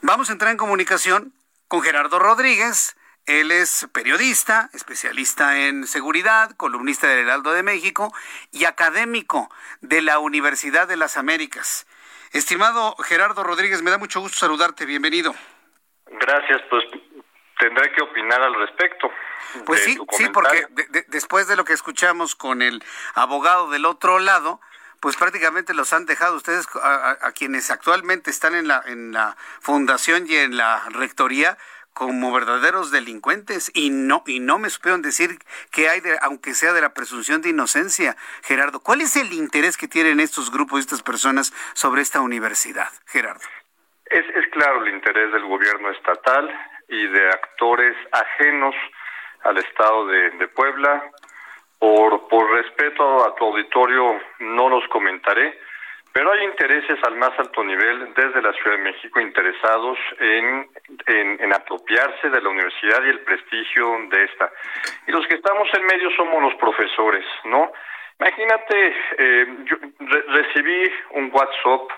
Vamos a entrar en comunicación con Gerardo Rodríguez. Él es periodista, especialista en seguridad, columnista del Heraldo de México y académico de la Universidad de las Américas. Estimado Gerardo Rodríguez, me da mucho gusto saludarte. Bienvenido. Gracias, pues tendré que opinar al respecto. Pues sí, sí, porque después de lo que escuchamos con el abogado del otro lado, pues prácticamente los han dejado ustedes a, quienes actualmente están en la en la fundación y en la rectoría como verdaderos delincuentes. Y no y no me supieron decir que hay de, aunque sea de la presunción de inocencia Gerardo. Cuál es el interés que tienen estos grupos estas personas sobre esta universidad Gerardo es, es claro el interés del gobierno estatal y de actores ajenos al estado de, de Puebla por, por respeto a tu auditorio no los comentaré, pero hay intereses al más alto nivel desde la Ciudad de México interesados en, en, apropiarse de la universidad y el prestigio de esta. Y los que estamos en medio somos los profesores, ¿no? Imagínate, eh, yo recibí un WhatsApp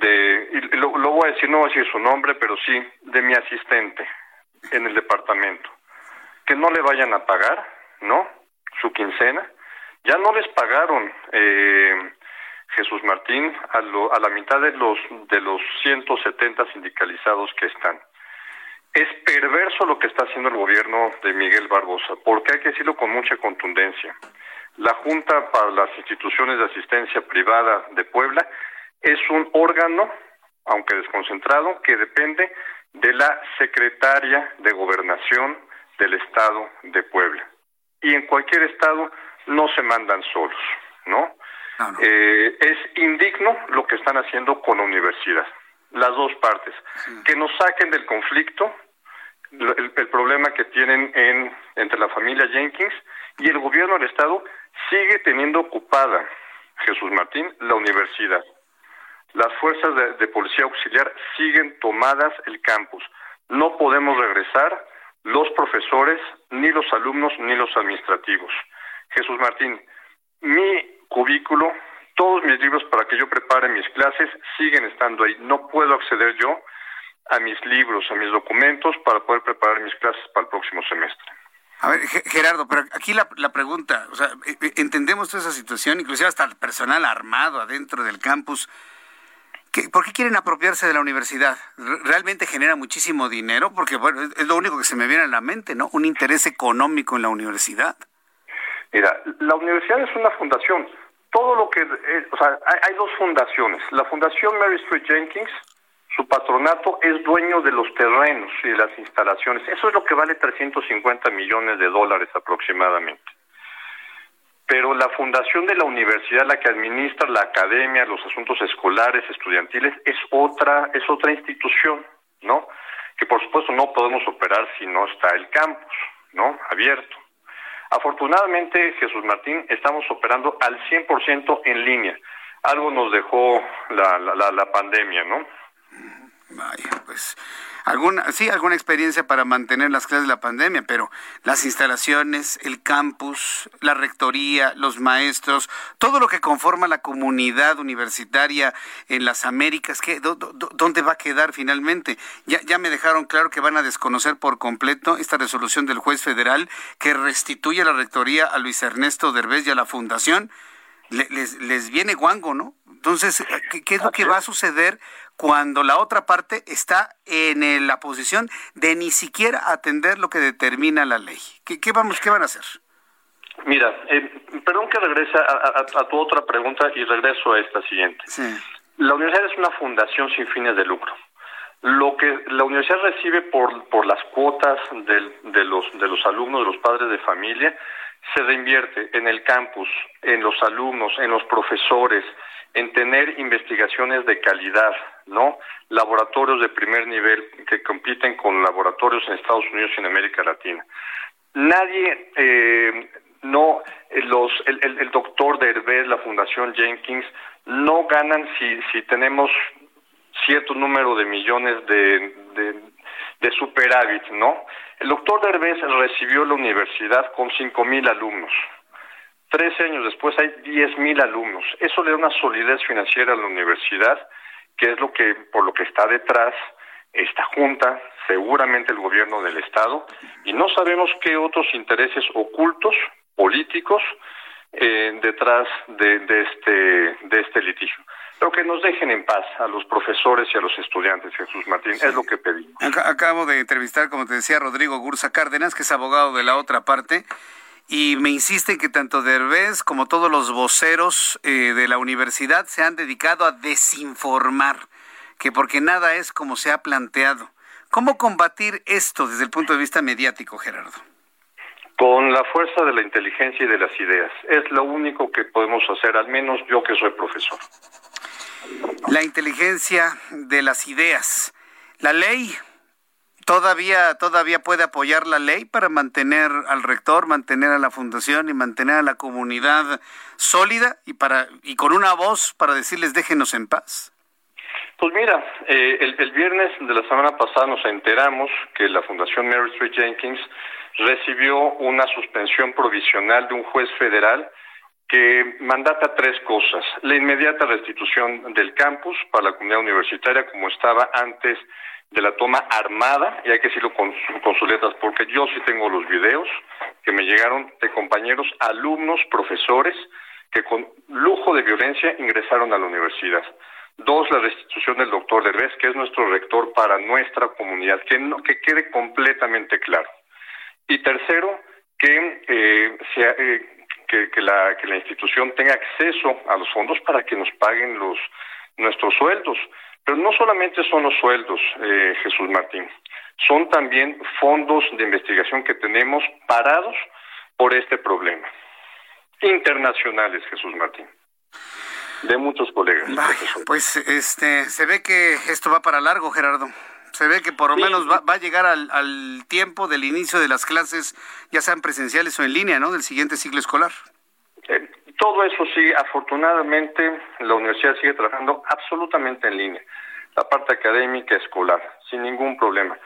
de, y lo, lo voy a decir, no voy a decir su nombre, pero sí, de mi asistente en el departamento, que no le vayan a pagar, ¿no? Su quincena. Ya no les pagaron eh, Jesús Martín a, a la mitad de los de los 170 sindicalizados que están. Es perverso lo que está haciendo el gobierno de Miguel Barbosa, porque hay que decirlo con mucha contundencia. La Junta para las Instituciones de Asistencia Privada de Puebla es un órgano, aunque desconcentrado, que depende de la Secretaria de Gobernación del Estado de Puebla y en cualquier estado no se mandan solos, ¿no? Eh, es indigno lo que están haciendo con la universidad, las dos partes, que nos saquen del conflicto, el, problema que tienen en, entre la familia Jenkins y el gobierno del estado sigue teniendo ocupada, Jesús Martín, la universidad. Las fuerzas de, de policía auxiliar siguen tomadas el campus. No podemos regresar los profesores, ni los alumnos, ni los administrativos. Jesús Martín, mi cubículo, todos mis libros para que yo prepare mis clases siguen estando ahí. No puedo acceder yo a mis libros, a mis documentos para poder preparar mis clases para el próximo semestre. A ver, Gerardo, pero aquí la, la pregunta, o sea, e, e, entendemos toda esa situación, inclusive hasta el personal armado adentro del campus ¿Por qué quieren apropiarse de la universidad? ¿Realmente genera muchísimo dinero? Porque bueno, es lo único que se me viene a la mente, ¿no? Un interés económico en la universidad. Mira, la universidad es una fundación. Todo lo que, eh, o sea, hay, dos fundaciones. La Fundación Mary Street Jenkins, su patronato es dueño de los terrenos y de las instalaciones. Eso es lo que vale 350 millones de dólares aproximadamente pero la fundación de la universidad, la que administra la academia, los asuntos escolares, estudiantiles, es otra, es otra institución, ¿no? Que por supuesto no podemos operar si no está el campus, ¿no? Abierto. Afortunadamente, Jesús Martín, estamos operando al 100% en línea. Algo nos dejó la, la, la pandemia, ¿no? Vaya, pues alguna, sí, alguna experiencia para mantener las clases de la pandemia, pero las instalaciones, el campus, la rectoría, los maestros, todo lo que conforma la comunidad universitaria en las Américas, ¿qué, ¿dónde va a quedar finalmente? Ya, ya me dejaron claro que van a desconocer por completo esta resolución del juez federal que restituye la rectoría a Luis Ernesto Derbez y a la fundación. les, les viene guango, ¿no? Entonces, ¿qué, es lo que va a suceder cuando la otra parte está en la posición de ni siquiera atender lo que determina la ley? ¿Qué, vamos, qué van a hacer? Mira, eh, perdón que regrese a, tu otra pregunta y regreso a esta siguiente. La universidad es una fundación sin fines de lucro. Lo que la universidad recibe por, por las cuotas de, los, de los alumnos, de los padres de familia, se reinvierte en el campus, en los alumnos, en los profesores, en tener investigaciones de calidad, ¿no? Laboratorios de primer nivel que compiten con laboratorios en Estados Unidos y en América Latina. Nadie, eh, no, los, el, el, doctor de la Fundación Jenkins, no ganan si, si tenemos cierto número de millones de, de, de superávit, ¿no? El doctor Derbez recibió la universidad con cinco mil alumnos. Trece años después hay diez mil alumnos. Eso le da una solidez financiera a la universidad, que es lo que, por lo que está detrás esta junta, seguramente el gobierno del estado, y no sabemos qué otros intereses ocultos políticos eh, detrás de, de, este de este litigio. Pero que nos dejen en paz a los profesores y a los estudiantes, Jesús Martín, es lo que pedimos. Acabo de entrevistar, como te decía, a Rodrigo Gursa Cárdenas, que es abogado de la otra parte, y me insiste que tanto Derbez como todos los voceros eh, de la universidad se han dedicado a desinformar, que porque nada es como se ha planteado. ¿Cómo combatir esto desde el punto de vista mediático, Gerardo? Con la fuerza de la inteligencia y de las ideas. Es lo único que podemos hacer, al menos yo que soy profesor. La inteligencia de las ideas. La ley todavía todavía puede apoyar la ley para mantener al rector, mantener a la fundación y mantener a la comunidad sólida y para y con una voz para decirles déjenos en paz. Pues mira, eh, el, el, viernes de la semana pasada nos enteramos que la Fundación Mary Street Jenkins recibió una suspensión provisional de un juez federal que mandata tres cosas. La inmediata restitución del campus para la comunidad universitaria como estaba antes de la toma armada, y hay que decirlo con, con sus letras, porque yo sí tengo los videos que me llegaron de compañeros, alumnos, profesores, que con lujo de violencia ingresaron a la universidad. Dos, la restitución del doctor Derbez, que es nuestro rector para nuestra comunidad, que, no, que quede completamente claro. Y tercero, que, eh, sea, eh, que, que, la, que la institución tenga acceso a los fondos para que nos paguen los nuestros sueldos. Pero no solamente son los sueldos, eh, Jesús Martín, son también fondos de investigación que tenemos parados por este problema. Internacionales, Jesús Martín. De muchos colegas. pues este, se ve que esto va para largo, Gerardo. Se ve que por lo menos va, va a llegar al, al, tiempo del inicio de las clases, ya sean presenciales o en línea, ¿no? Del siguiente ciclo escolar. Eh, todo eso sí, afortunadamente, la universidad sigue trabajando absolutamente en línea, la parte académica escolar, sin ningún problema.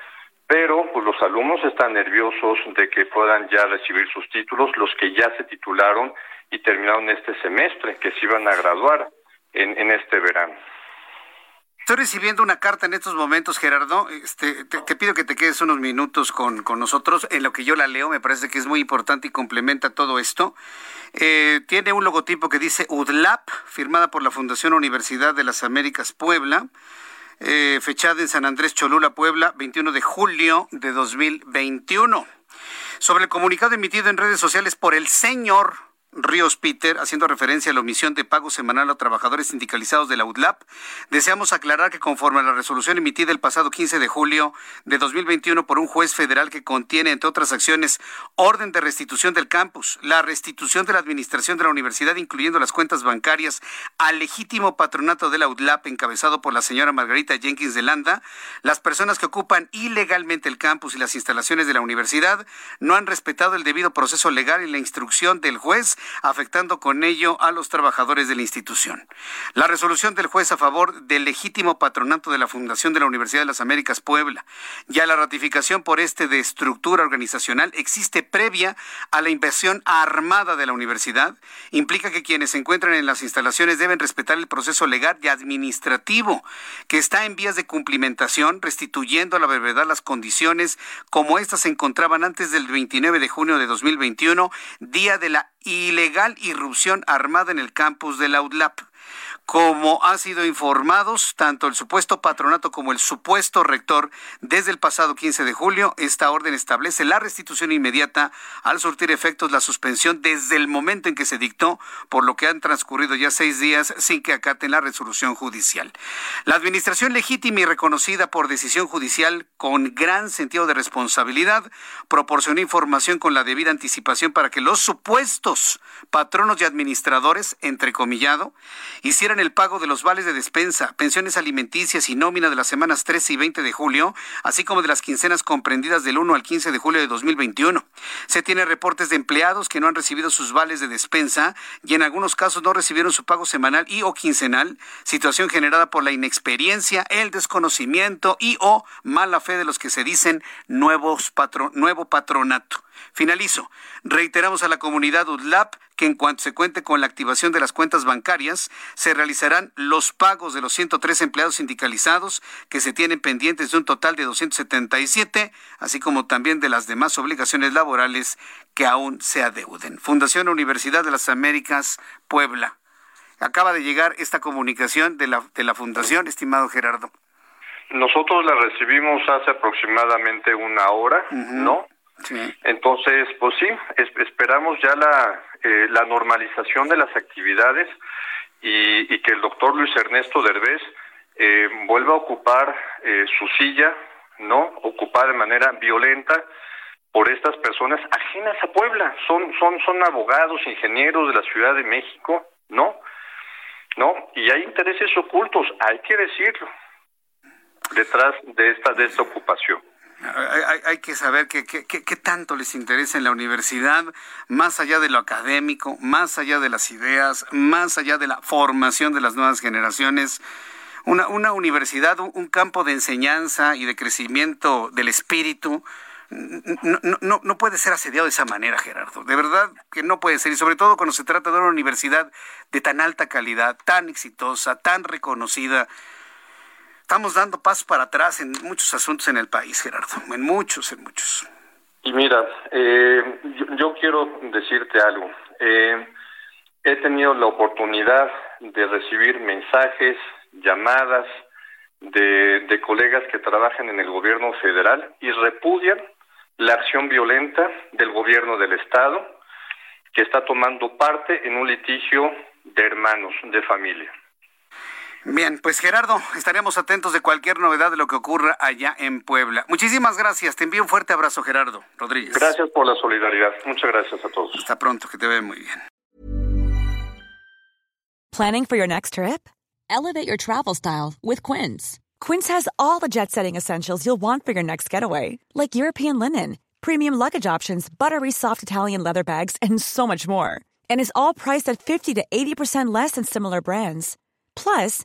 Pero pues, los alumnos están nerviosos de que puedan ya recibir sus títulos, los que ya se titularon y terminaron este semestre, que se iban a graduar en, en este verano. Estoy recibiendo una carta en estos momentos, Gerardo. Este, te, pido que te quedes unos minutos con, con, nosotros. En lo que yo la leo, me parece que es muy importante y complementa todo esto. Eh, tiene un logotipo que dice UDLAP, firmada por la Fundación Universidad de las Américas Puebla. Eh, fechada en San Andrés Cholula, Puebla, 21 de julio de 2021. Sobre el comunicado emitido en redes sociales por el señor Ríos Peter, haciendo referencia a la omisión de pago semanal a trabajadores sindicalizados de la UDLAP, deseamos aclarar que conforme a la resolución emitida el pasado 15 de julio de 2021 por un juez federal que contiene, entre otras acciones, orden de restitución del campus, la restitución de la administración de la universidad, incluyendo las cuentas bancarias, al legítimo patronato de la UDLAP encabezado por la señora Margarita Jenkins de Landa, las personas que ocupan ilegalmente el campus y las instalaciones de la universidad no han respetado el debido proceso legal y la instrucción del juez afectando con ello a los trabajadores de la institución. La resolución del juez a favor del legítimo patronato de la Fundación de la Universidad de las Américas Puebla y a la ratificación por este de estructura organizacional existe previa a la inversión armada de la universidad, implica que quienes se encuentran en las instalaciones deben respetar el proceso legal y administrativo que está en vías de cumplimentación, restituyendo a la brevedad las condiciones como éstas se encontraban antes del 29 de junio de 2021, día de la ilegal irrupción armada en el campus de la. Como ha sido informados tanto el supuesto patronato como el supuesto rector desde el pasado 15 de julio, esta orden establece la restitución inmediata al surtir efectos la suspensión desde el momento en que se dictó, por lo que han transcurrido ya seis días sin que acaten la resolución judicial. La administración legítima y reconocida por decisión judicial con gran sentido de responsabilidad proporcionó información con la debida anticipación para que los supuestos patronos y administradores, entrecomillado, hicieran el pago de los vales de despensa, pensiones alimenticias y nómina de las semanas 13 y 20 de julio, así como de las quincenas comprendidas del 1 al 15 de julio de 2021. Se tiene reportes de empleados que no han recibido sus vales de despensa y en algunos casos no recibieron su pago semanal y o quincenal, situación generada por la inexperiencia, el desconocimiento y o mala fe de los que se dicen nuevos nuevo patronato. Finalizo. Reiteramos a la comunidad UDLAP que en cuanto se cuente con la activación de las cuentas bancarias, se realizarán los pagos de los 103 empleados sindicalizados que se tienen pendientes de un total de 277, así como también de las demás obligaciones laborales que aún se adeuden. Fundación Universidad de las Américas, Puebla. Acaba de llegar esta comunicación de la, de la Fundación, estimado Gerardo. Nosotros la recibimos hace aproximadamente una hora, ¿no? Entonces, pues sí, esperamos ya la, eh, la normalización de las actividades y, que el doctor Luis Ernesto Derbez eh, vuelva a ocupar eh, su silla, ¿no? Ocupada de manera violenta por estas personas ajenas a Puebla. Son, son, son abogados, ingenieros de la Ciudad de México, ¿no? ¿No? Y hay intereses ocultos, hay que decirlo, detrás de esta, de esta ocupación. Hay, que saber qué que, tanto les interesa en la universidad, más allá de lo académico, más allá de las ideas, más allá de la formación de las nuevas generaciones. Una, universidad, un, campo de enseñanza y de crecimiento del espíritu, no, puede ser asediado de esa manera, Gerardo. De verdad que no puede ser. Y sobre todo cuando se trata de una universidad de tan alta calidad, tan exitosa, tan reconocida estamos dando pasos para atrás en muchos asuntos en el país, Gerardo, en muchos, en muchos. Y mira, eh, yo, quiero decirte algo. Eh, he tenido la oportunidad de recibir mensajes, llamadas de, de colegas que trabajan en el gobierno federal y repudian la acción violenta del gobierno del Estado que está tomando parte en un litigio de hermanos, de familia. Bien, pues Gerardo, estaremos atentos de cualquier novedad de lo que ocurra allá en Puebla. Muchísimas gracias. Te envío un fuerte abrazo, Gerardo Rodríguez. Gracias por la solidaridad. Muchas gracias a todos. Hasta pronto, que te ve muy bien. Planning for your next trip? Elevate your travel style with Quince. Quince has all the jet-setting essentials you'll want for your next getaway, like European linen, premium luggage options, buttery soft Italian leather bags, and so much more. And is all priced at 50 to 80% less than similar brands. Plus,